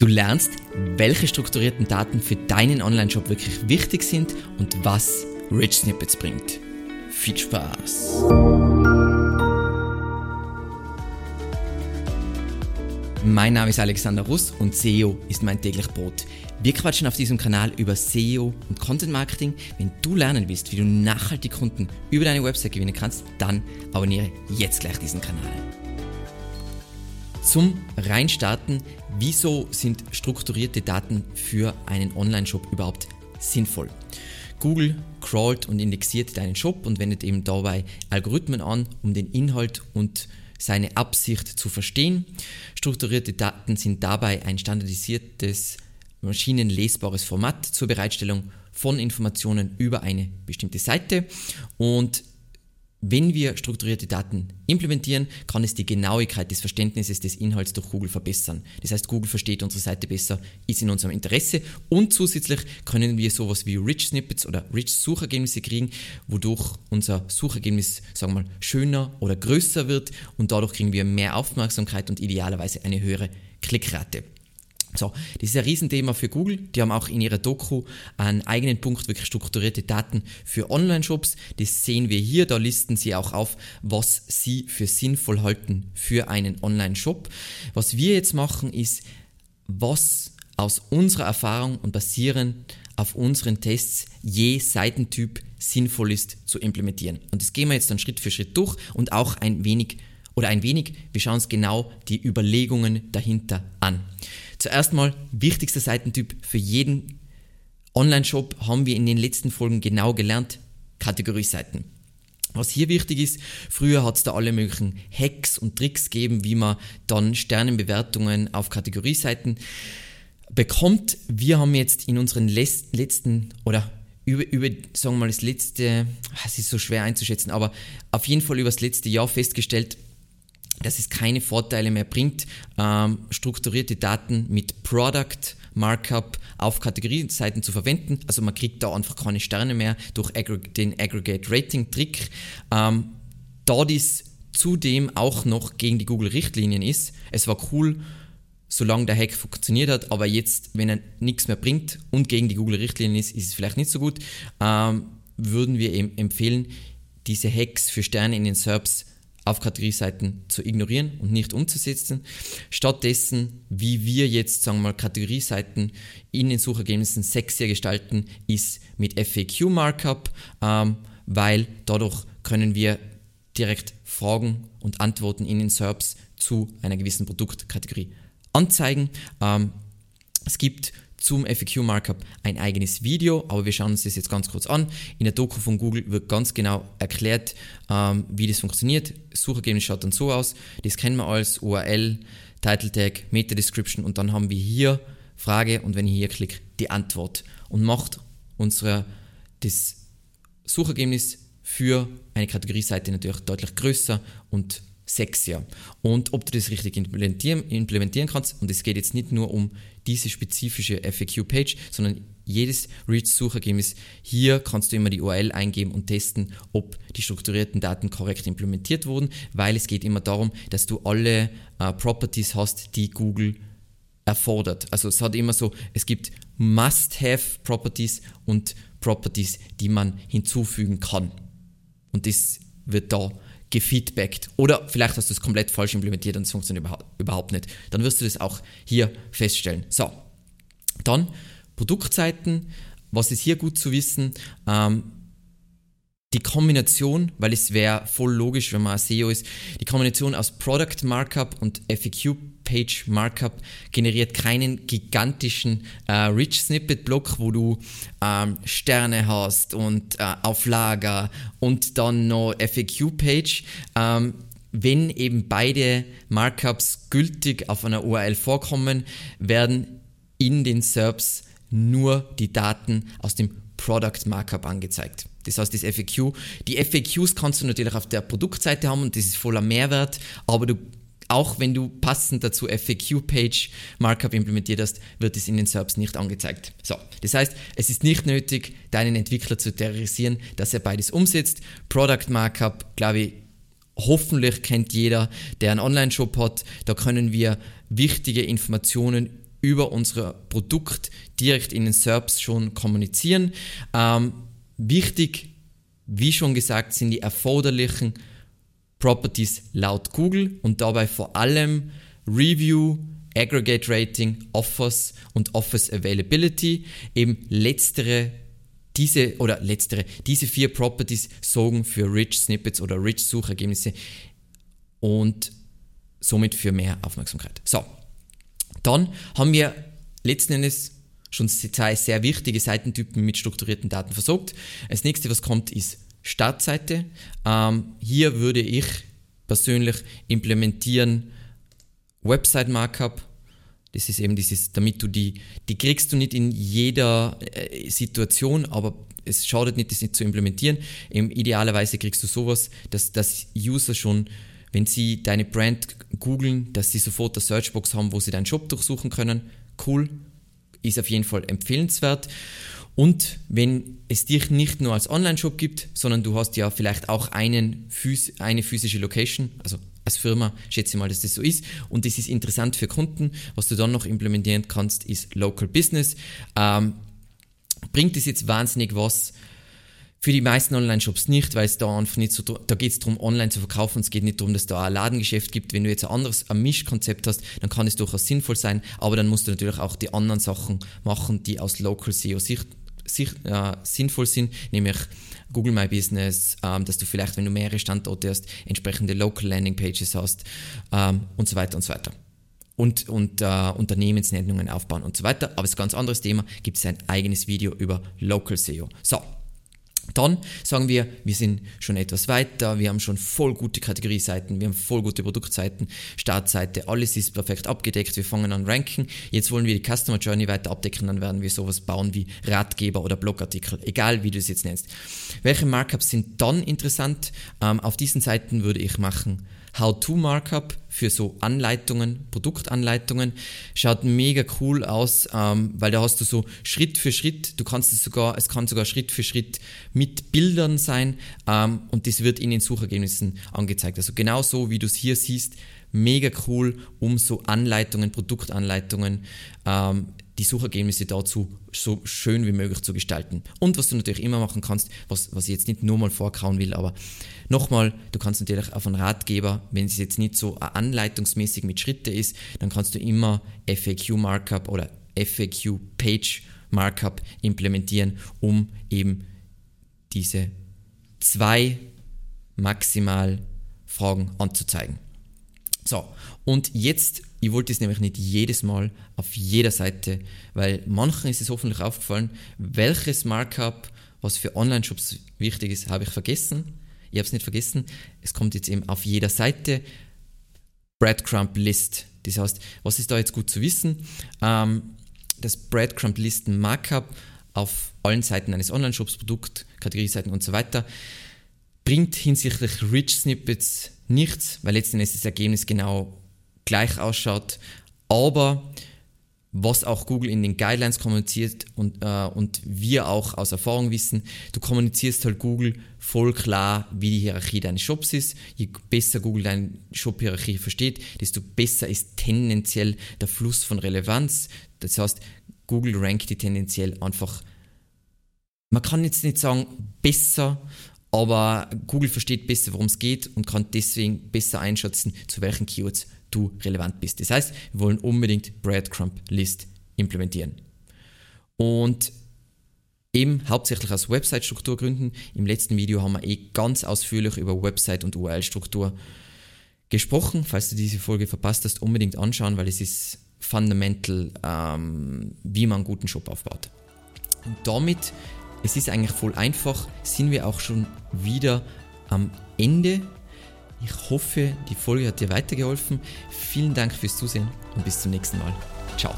Du lernst, welche strukturierten Daten für deinen Online-Shop wirklich wichtig sind und was Rich Snippets bringt. Viel Spaß! Mein Name ist Alexander Russ und SEO ist mein täglich Brot. Wir quatschen auf diesem Kanal über SEO und Content Marketing. Wenn du lernen willst, wie du nachhaltig Kunden über deine Website gewinnen kannst, dann abonniere jetzt gleich diesen Kanal. Zum Reinstarten, wieso sind strukturierte Daten für einen Online-Shop überhaupt sinnvoll? Google crawlt und indexiert deinen Shop und wendet eben dabei Algorithmen an, um den Inhalt und seine Absicht zu verstehen. Strukturierte Daten sind dabei ein standardisiertes, maschinenlesbares Format zur Bereitstellung von Informationen über eine bestimmte Seite und wenn wir strukturierte Daten implementieren, kann es die Genauigkeit des Verständnisses des Inhalts durch Google verbessern. Das heißt, Google versteht unsere Seite besser, ist in unserem Interesse und zusätzlich können wir sowas wie Rich Snippets oder Rich Suchergebnisse kriegen, wodurch unser Suchergebnis, sagen wir mal, schöner oder größer wird und dadurch kriegen wir mehr Aufmerksamkeit und idealerweise eine höhere Klickrate. So, das ist ein Riesenthema für Google. Die haben auch in ihrer Doku einen eigenen Punkt, wirklich strukturierte Daten für Online-Shops. Das sehen wir hier. Da listen sie auch auf, was sie für sinnvoll halten für einen Online-Shop. Was wir jetzt machen, ist, was aus unserer Erfahrung und basierend auf unseren Tests je Seitentyp sinnvoll ist zu implementieren. Und das gehen wir jetzt dann Schritt für Schritt durch und auch ein wenig oder ein wenig, wir schauen uns genau die Überlegungen dahinter an. Zuerst mal, wichtigster Seitentyp für jeden Online-Shop haben wir in den letzten Folgen genau gelernt, Kategorieseiten. Was hier wichtig ist, früher hat es da alle möglichen Hacks und Tricks gegeben, wie man dann Sternenbewertungen auf Kategorieseiten bekommt. Wir haben jetzt in unseren letzten oder über, über, sagen wir mal, das letzte, es ist so schwer einzuschätzen, aber auf jeden Fall über das letzte Jahr festgestellt, dass es keine Vorteile mehr bringt, ähm, strukturierte Daten mit Product Markup auf Kategorieseiten zu verwenden. Also man kriegt da einfach keine Sterne mehr durch den Aggregate Rating Trick. Ähm, da dies zudem auch noch gegen die Google Richtlinien ist, es war cool, solange der Hack funktioniert hat, aber jetzt, wenn er nichts mehr bringt und gegen die Google Richtlinien ist, ist es vielleicht nicht so gut, ähm, würden wir eben empfehlen, diese Hacks für Sterne in den SERPs auf Kategorieseiten zu ignorieren und nicht umzusetzen. Stattdessen, wie wir jetzt, sagen wir mal, Kategorieseiten in den Suchergebnissen sexier gestalten, ist mit FAQ Markup, ähm, weil dadurch können wir direkt Fragen und Antworten in den SERPs zu einer gewissen Produktkategorie anzeigen. Ähm, es gibt zum FAQ Markup ein eigenes Video, aber wir schauen uns das jetzt ganz kurz an. In der Doku von Google wird ganz genau erklärt, ähm, wie das funktioniert. Das Suchergebnis schaut dann so aus. Das kennen wir als URL, Title Tag, Meta Description und dann haben wir hier Frage und wenn ich hier klicke, die Antwort und macht unsere, das Suchergebnis für eine Kategorieseite natürlich deutlich größer und sexier. Und ob du das richtig implementieren, implementieren kannst, und es geht jetzt nicht nur um diese spezifische FAQ-Page, sondern jedes Reach-Suchergebnis. Hier kannst du immer die URL eingeben und testen, ob die strukturierten Daten korrekt implementiert wurden, weil es geht immer darum, dass du alle äh, Properties hast, die Google erfordert. Also es hat immer so, es gibt Must-Have Properties und Properties, die man hinzufügen kann. Und das wird da gefeedbackt. Oder vielleicht hast du es komplett falsch implementiert und es funktioniert überhaupt nicht. Dann wirst du das auch hier feststellen. So, dann Produktseiten. Was ist hier gut zu wissen? Ähm, die Kombination, weil es wäre voll logisch, wenn man SEO ist, die Kombination aus Product Markup und FAQ Page Markup generiert keinen gigantischen äh, Rich Snippet Block, wo du ähm, Sterne hast und äh, auf Lager und dann noch FAQ Page. Ähm, wenn eben beide Markups gültig auf einer URL vorkommen, werden in den SERPs nur die Daten aus dem Product Markup angezeigt. Das heißt, das FAQ. Die FAQs kannst du natürlich auf der Produktseite haben und das ist voller Mehrwert, aber du auch wenn du passend dazu FAQ-Page Markup implementiert hast, wird es in den SERPs nicht angezeigt. So, das heißt, es ist nicht nötig, deinen Entwickler zu terrorisieren, dass er beides umsetzt. Product Markup, glaube ich, hoffentlich kennt jeder, der einen Online-Shop hat. Da können wir wichtige Informationen über unser Produkt direkt in den SERPs schon kommunizieren. Ähm, wichtig, wie schon gesagt, sind die erforderlichen Properties laut Google und dabei vor allem Review, Aggregate Rating, Offers und Offers Availability. Eben letztere diese oder letztere, diese vier Properties sorgen für Rich Snippets oder Rich Suchergebnisse und somit für mehr Aufmerksamkeit. So, dann haben wir letzten Endes schon zwei sehr wichtige Seitentypen mit strukturierten Daten versorgt. Das nächste, was kommt, ist Startseite. Ähm, hier würde ich persönlich implementieren Website Markup. Das ist eben dieses, damit du die, die kriegst du nicht in jeder äh, Situation, aber es schadet nicht, das nicht zu implementieren. Eben idealerweise kriegst du sowas, dass das User schon, wenn sie deine Brand googeln, dass sie sofort eine Searchbox haben, wo sie deinen Shop durchsuchen können. Cool, ist auf jeden Fall empfehlenswert. Und wenn es dich nicht nur als Online-Shop gibt, sondern du hast ja vielleicht auch einen, eine physische Location, also als Firma schätze mal, dass das so ist. Und das ist interessant für Kunden. Was du dann noch implementieren kannst, ist Local Business. Ähm, bringt es jetzt wahnsinnig was? Für die meisten Online-Shops nicht, weil es da einfach nicht so, da geht es darum, online zu verkaufen. Es geht nicht darum, dass da ein Ladengeschäft gibt. Wenn du jetzt ein anderes, ein Mischkonzept hast, dann kann es durchaus sinnvoll sein, aber dann musst du natürlich auch die anderen Sachen machen, die aus Local SEO Sicht äh, sinnvoll sind, nämlich Google My Business, ähm, dass du vielleicht, wenn du mehrere Standorte hast, entsprechende Local Landing Pages hast ähm, und so weiter und so weiter und, und äh, Unternehmensnennungen aufbauen und so weiter. Aber es ist ein ganz anderes Thema, gibt es ein eigenes Video über Local SEO. So, dann sagen wir, wir sind schon etwas weiter, wir haben schon voll gute Kategorieseiten, wir haben voll gute Produktseiten, Startseite, alles ist perfekt abgedeckt, wir fangen an ranken. Jetzt wollen wir die Customer Journey weiter abdecken, dann werden wir sowas bauen wie Ratgeber oder Blogartikel, egal wie du es jetzt nennst. Welche Markups sind dann interessant? Ähm, auf diesen Seiten würde ich machen How-to-Markup für so Anleitungen, Produktanleitungen. Schaut mega cool aus, ähm, weil da hast du so Schritt für Schritt, du kannst es sogar, es kann sogar Schritt für Schritt mit Bildern sein ähm, und das wird in den Suchergebnissen angezeigt. Also genau so, wie du es hier siehst, mega cool, um so Anleitungen, Produktanleitungen ähm, die Suchergebnisse dazu so schön wie möglich zu gestalten. Und was du natürlich immer machen kannst, was, was ich jetzt nicht nur mal vorkauen will, aber nochmal, du kannst natürlich auf einen Ratgeber, wenn es jetzt nicht so anleitungsmäßig mit Schritte ist, dann kannst du immer FAQ Markup oder FAQ Page Markup implementieren, um eben diese zwei maximal Fragen anzuzeigen. So, und jetzt ich wollte es nämlich nicht jedes Mal auf jeder Seite, weil manchen ist es hoffentlich aufgefallen, welches Markup, was für Online-Shops wichtig ist, habe ich vergessen. Ich habe es nicht vergessen. Es kommt jetzt eben auf jeder Seite Breadcrumb List. Das heißt, was ist da jetzt gut zu wissen? Ähm, das Breadcrumb Listen Markup auf allen Seiten eines Online-Shops, Produkt, Kategorieseiten und so weiter, bringt hinsichtlich Rich Snippets nichts, weil letztendlich ist das Ergebnis genau gleich ausschaut. Aber was auch Google in den Guidelines kommuniziert und, äh, und wir auch aus Erfahrung wissen, du kommunizierst halt Google voll klar, wie die Hierarchie deines Shops ist. Je besser Google deine Shop-Hierarchie versteht, desto besser ist tendenziell der Fluss von Relevanz. Das heißt, Google rankt die tendenziell einfach, man kann jetzt nicht sagen besser, aber Google versteht besser, worum es geht und kann deswegen besser einschätzen, zu welchen Keywords du relevant bist. Das heißt, wir wollen unbedingt Breadcrumb List implementieren. Und eben hauptsächlich aus Website-Strukturgründen. Im letzten Video haben wir eh ganz ausführlich über Website- und URL-Struktur gesprochen. Falls du diese Folge verpasst hast, unbedingt anschauen, weil es ist fundamental, ähm, wie man einen guten Shop aufbaut. Und damit, es ist eigentlich voll einfach, sind wir auch schon wieder am Ende ich hoffe, die Folge hat dir weitergeholfen. Vielen Dank fürs Zusehen und bis zum nächsten Mal. Ciao.